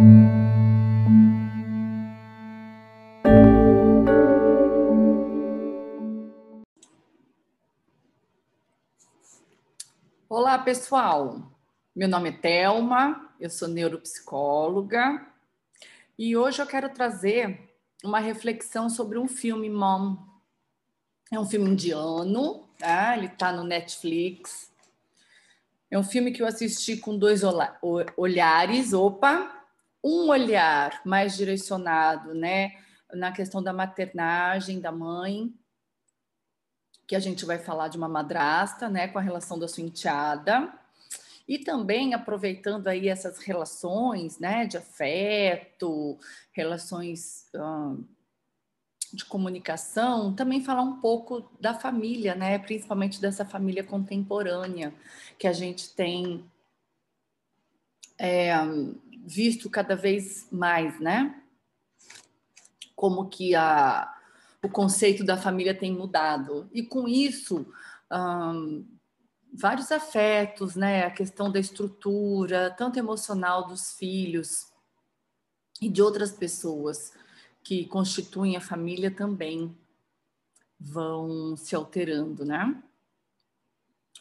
Olá, pessoal. Meu nome é Telma, eu sou neuropsicóloga e hoje eu quero trazer uma reflexão sobre um filme Mom. É um filme indiano, tá? ele está no Netflix. É um filme que eu assisti com dois olhares, opa, um olhar mais direcionado, né, na questão da maternagem da mãe, que a gente vai falar de uma madrasta, né, com a relação da sua enteada, e também aproveitando aí essas relações, né, de afeto, relações hum, de comunicação, também falar um pouco da família, né, principalmente dessa família contemporânea que a gente tem é, visto cada vez mais, né, como que a o conceito da família tem mudado. E com isso, vários afetos, né? A questão da estrutura, tanto emocional dos filhos e de outras pessoas que constituem a família também vão se alterando, né?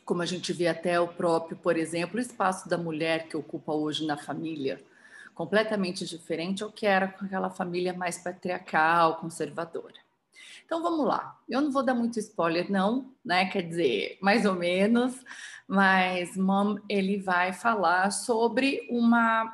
Como a gente vê até o próprio, por exemplo, o espaço da mulher que ocupa hoje na família, completamente diferente ao que era com aquela família mais patriarcal, conservadora. Então vamos lá. Eu não vou dar muito spoiler, não, né? Quer dizer, mais ou menos, mas Mom ele vai falar sobre uma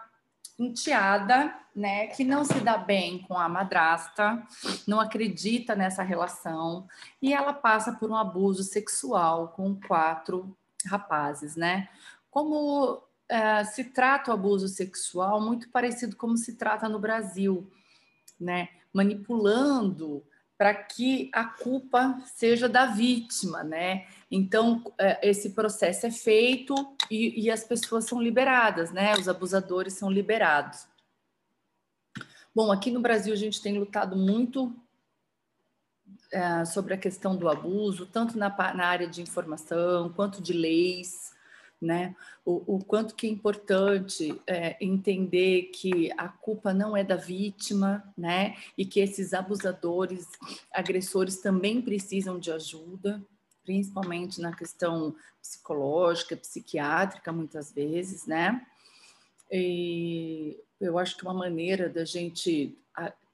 enteada, né, que não se dá bem com a madrasta, não acredita nessa relação e ela passa por um abuso sexual com quatro rapazes, né? Como uh, se trata o abuso sexual muito parecido como se trata no Brasil, né? Manipulando para que a culpa seja da vítima, né? Então, é, esse processo é feito e, e, as pessoas são liberadas, né? Os abusadores são liberados. Bom, aqui no Brasil a gente tem lutado muito é, sobre a questão do abuso, tanto na, na área de informação quanto de leis né? O, o quanto que é importante é, entender que a culpa não é da vítima, né? E que esses abusadores, agressores também precisam de ajuda, principalmente na questão psicológica, psiquiátrica, muitas vezes, né? E eu acho que uma maneira da gente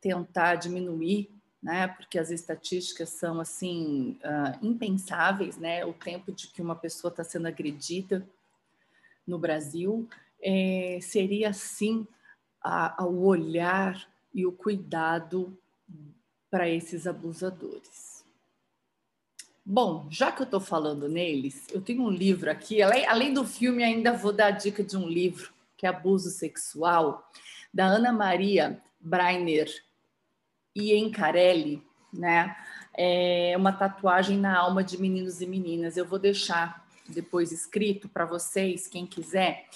tentar diminuir né? Porque as estatísticas são assim uh, impensáveis, né? O tempo de que uma pessoa está sendo agredida no Brasil é, seria sim o olhar e o cuidado para esses abusadores. Bom, já que eu estou falando neles, eu tenho um livro aqui, além, além do filme, ainda vou dar a dica de um livro que é Abuso Sexual, da Ana Maria Breiner e Encarelli, né? É uma tatuagem na alma de meninos e meninas. Eu vou deixar depois escrito para vocês, quem quiser.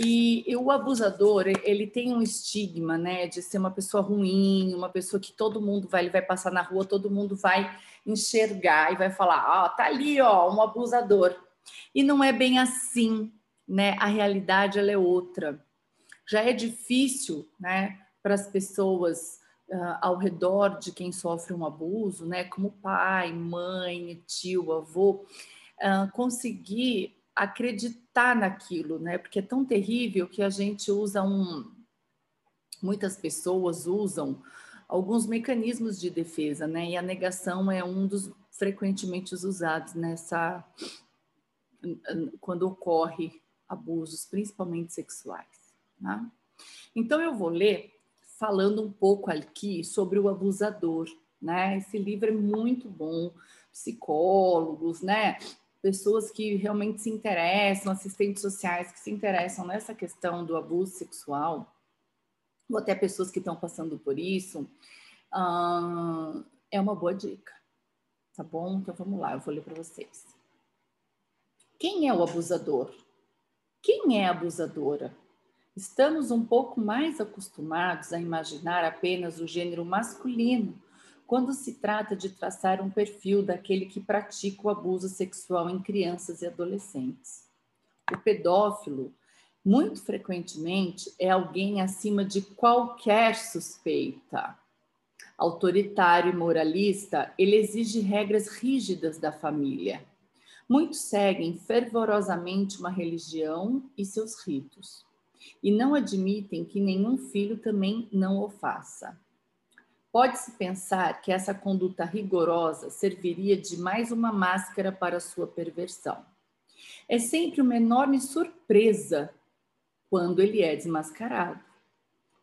E, e, o abusador, ele tem um estigma, né, de ser uma pessoa ruim, uma pessoa que todo mundo vai, ele vai passar na rua, todo mundo vai enxergar e vai falar, ó, oh, tá ali, ó, um abusador. E não é bem assim, né? A realidade ela é outra. Já é difícil, né, para as pessoas uh, ao redor de quem sofre um abuso, né, como pai, mãe, tio, avô, conseguir acreditar naquilo, né? Porque é tão terrível que a gente usa um. Muitas pessoas usam alguns mecanismos de defesa, né? E a negação é um dos frequentemente usados nessa. quando ocorre abusos, principalmente sexuais. Né? Então, eu vou ler falando um pouco aqui sobre o abusador. Né? Esse livro é muito bom, psicólogos, né? Pessoas que realmente se interessam, assistentes sociais que se interessam nessa questão do abuso sexual, ou até pessoas que estão passando por isso, uh, é uma boa dica. Tá bom? Então vamos lá, eu vou ler para vocês. Quem é o abusador? Quem é a abusadora? Estamos um pouco mais acostumados a imaginar apenas o gênero masculino quando se trata de traçar um perfil daquele que pratica o abuso sexual em crianças e adolescentes. O pedófilo muito frequentemente é alguém acima de qualquer suspeita. Autoritário e moralista, ele exige regras rígidas da família. Muitos seguem fervorosamente uma religião e seus ritos, e não admitem que nenhum filho também não o faça. Pode-se pensar que essa conduta rigorosa serviria de mais uma máscara para sua perversão. É sempre uma enorme surpresa quando ele é desmascarado.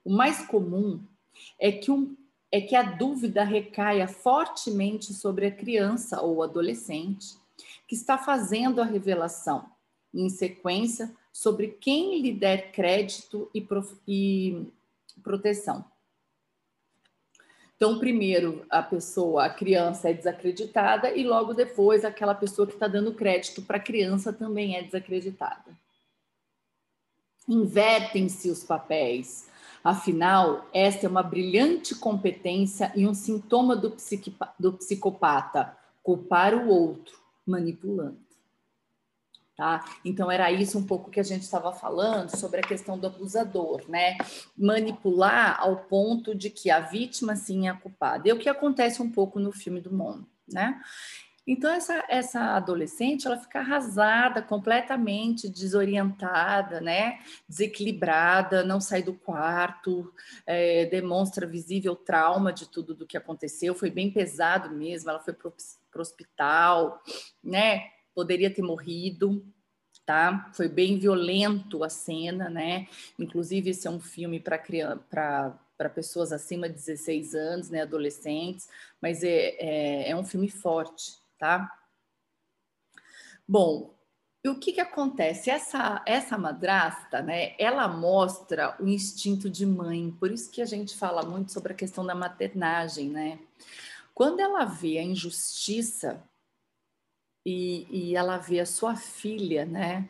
O mais comum é que, um, é que a dúvida recaia fortemente sobre a criança ou adolescente que está fazendo a revelação, em sequência, sobre quem lhe der crédito e, e proteção. Então, primeiro a pessoa, a criança é desacreditada e logo depois aquela pessoa que está dando crédito para a criança também é desacreditada. Invertem-se os papéis. Afinal, esta é uma brilhante competência e um sintoma do, do psicopata, culpar o outro, manipulando. Tá? Então era isso um pouco que a gente estava falando sobre a questão do abusador, né? Manipular ao ponto de que a vítima sim é a culpada. É o que acontece um pouco no filme do Mon, né? Então essa essa adolescente ela fica arrasada, completamente desorientada, né? Desequilibrada, não sai do quarto, é, demonstra visível trauma de tudo do que aconteceu. Foi bem pesado mesmo. Ela foi para o hospital, né? Poderia ter morrido, tá? Foi bem violento a cena, né? Inclusive, esse é um filme para para pessoas acima de 16 anos, né, adolescentes, mas é, é, é um filme forte, tá? Bom, e o que que acontece? Essa, essa madrasta, né, ela mostra o instinto de mãe, por isso que a gente fala muito sobre a questão da maternagem, né? Quando ela vê a injustiça e, e ela vê a sua filha, né,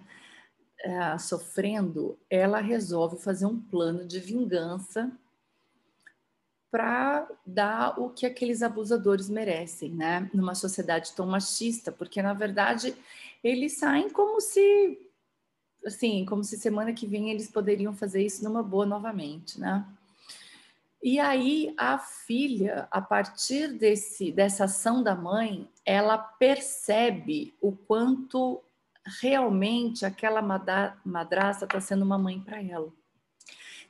uh, sofrendo, ela resolve fazer um plano de vingança para dar o que aqueles abusadores merecem, né? Numa sociedade tão machista, porque na verdade eles saem como se, assim, como se semana que vem eles poderiam fazer isso numa boa novamente, né? E aí a filha, a partir desse, dessa ação da mãe, ela percebe o quanto realmente aquela madrasta está sendo uma mãe para ela.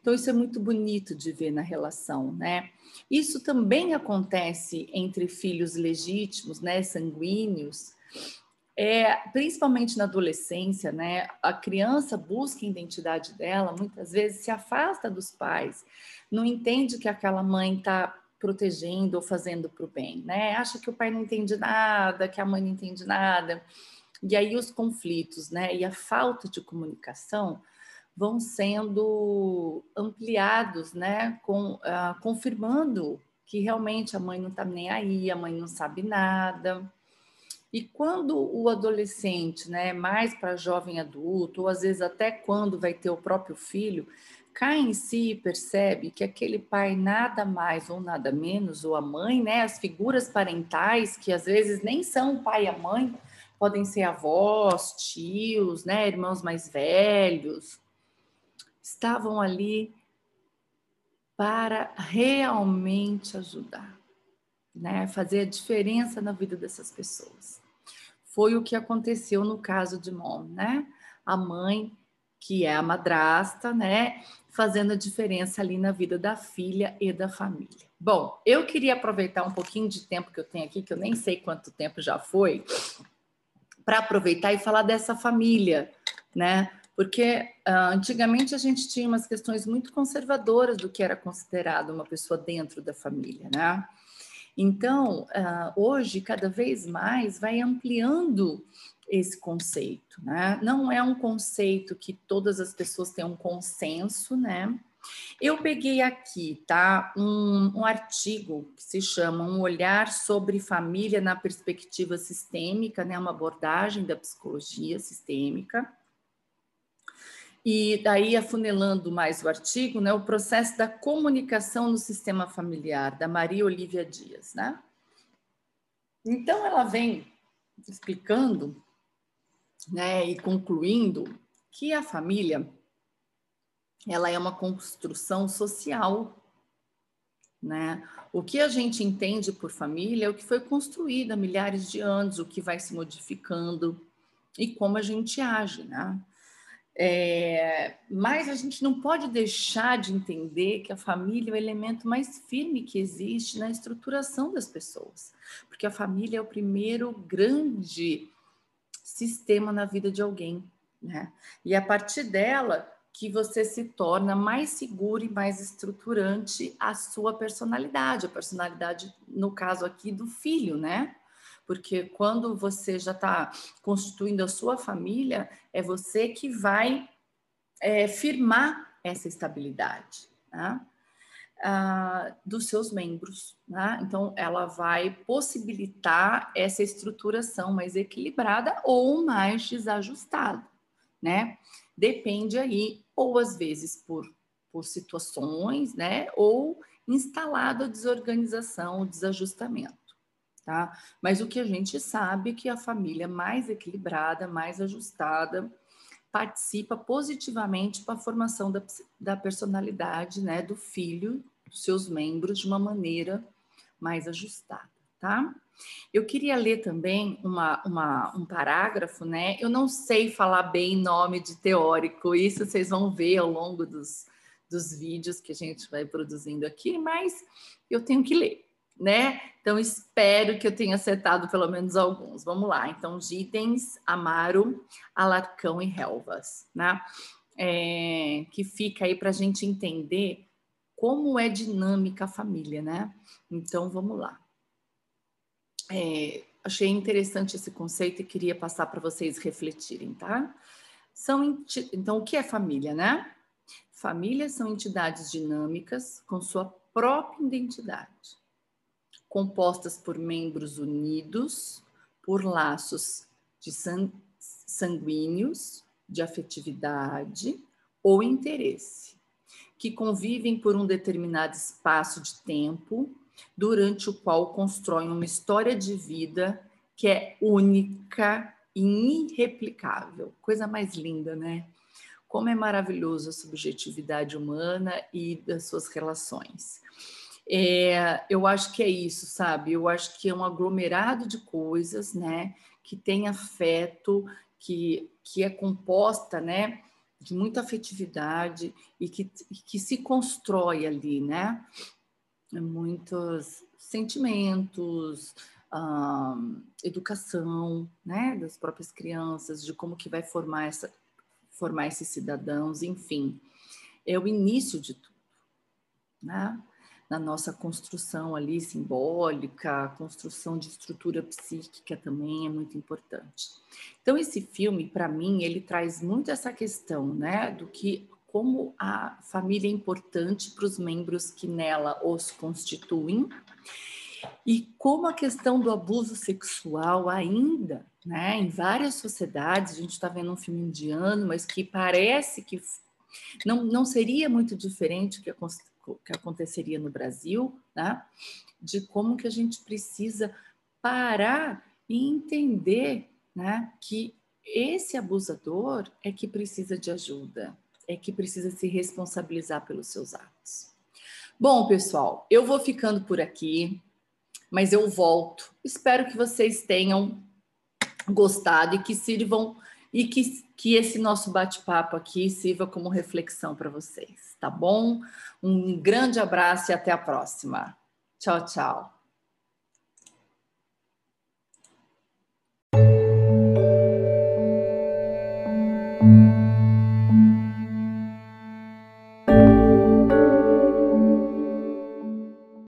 Então isso é muito bonito de ver na relação, né? Isso também acontece entre filhos legítimos, né, sanguíneos, é, principalmente na adolescência, né? A criança busca a identidade dela, muitas vezes se afasta dos pais, não entende que aquela mãe está protegendo ou fazendo para o bem, né? Acha que o pai não entende nada, que a mãe não entende nada. E aí os conflitos, né? E a falta de comunicação vão sendo ampliados, né? Com, uh, confirmando que realmente a mãe não está nem aí, a mãe não sabe nada. E quando o adolescente, né, mais para jovem adulto, ou às vezes até quando vai ter o próprio filho, cai em si e percebe que aquele pai nada mais ou nada menos, ou a mãe, né, as figuras parentais, que às vezes nem são o pai e a mãe, podem ser avós, tios, né, irmãos mais velhos, estavam ali para realmente ajudar, né, fazer a diferença na vida dessas pessoas foi o que aconteceu no caso de Mom, né? A mãe, que é a madrasta, né? Fazendo a diferença ali na vida da filha e da família. Bom, eu queria aproveitar um pouquinho de tempo que eu tenho aqui, que eu nem sei quanto tempo já foi, para aproveitar e falar dessa família, né? Porque uh, antigamente a gente tinha umas questões muito conservadoras do que era considerado uma pessoa dentro da família, né? Então, uh, hoje, cada vez mais, vai ampliando esse conceito, né? Não é um conceito que todas as pessoas têm um consenso, né? Eu peguei aqui, tá, um, um, artigo que se chama Um Olhar sobre Família na Perspectiva Sistêmica, né, uma abordagem da psicologia sistêmica. E daí, afunilando mais o artigo, né, o processo da comunicação no sistema familiar, da Maria Olivia Dias. Né? Então, ela vem explicando né, e concluindo que a família ela é uma construção social, né? O que a gente entende por família é o que foi construído há milhares de anos, o que vai se modificando e como a gente age, né? É, mas a gente não pode deixar de entender que a família é o elemento mais firme que existe na estruturação das pessoas, porque a família é o primeiro grande sistema na vida de alguém, né? E a partir dela que você se torna mais seguro e mais estruturante a sua personalidade, a personalidade, no caso aqui, do filho, né? Porque quando você já está constituindo a sua família, é você que vai é, firmar essa estabilidade né? ah, dos seus membros. Né? Então, ela vai possibilitar essa estruturação mais equilibrada ou mais desajustada, né? Depende aí, ou às vezes por, por situações, né? Ou instalado a desorganização, o desajustamento tá? Mas o que a gente sabe é que a família mais equilibrada, mais ajustada, participa positivamente para a formação da, da personalidade, né, do filho, dos seus membros, de uma maneira mais ajustada, tá? Eu queria ler também uma, uma, um parágrafo, né? Eu não sei falar bem nome de teórico, isso vocês vão ver ao longo dos, dos vídeos que a gente vai produzindo aqui, mas eu tenho que ler né? Então, espero que eu tenha acertado pelo menos alguns. Vamos lá. Então, Giddens, Amaro, Alarcão e Helvas, né? É, que fica aí para a gente entender como é dinâmica a família, né? Então, vamos lá. É, achei interessante esse conceito e queria passar para vocês refletirem, tá? São, então, o que é família, né? Famílias são entidades dinâmicas com sua própria identidade compostas por membros unidos por laços de sanguíneos, de afetividade ou interesse, que convivem por um determinado espaço de tempo, durante o qual constroem uma história de vida que é única e irreplicável. Coisa mais linda, né? Como é maravilhoso a subjetividade humana e das suas relações. É, eu acho que é isso, sabe? Eu acho que é um aglomerado de coisas, né? Que tem afeto, que, que é composta, né? De muita afetividade e que, que se constrói ali, né? Muitos sentimentos, hum, educação, né? Das próprias crianças, de como que vai formar essa formar esses cidadãos, enfim, é o início de tudo, né? Na nossa construção ali simbólica, construção de estrutura psíquica também é muito importante. Então esse filme, para mim, ele traz muito essa questão, né, do que como a família é importante para os membros que nela os constituem e como a questão do abuso sexual ainda, né, em várias sociedades, a gente está vendo um filme indiano, mas que parece que não, não seria muito diferente que a que aconteceria no Brasil, né? de como que a gente precisa parar e entender né? que esse abusador é que precisa de ajuda, é que precisa se responsabilizar pelos seus atos. Bom, pessoal, eu vou ficando por aqui, mas eu volto. Espero que vocês tenham gostado e que sirvam e que, que esse nosso bate-papo aqui sirva como reflexão para vocês, tá bom? Um grande abraço e até a próxima. Tchau, tchau.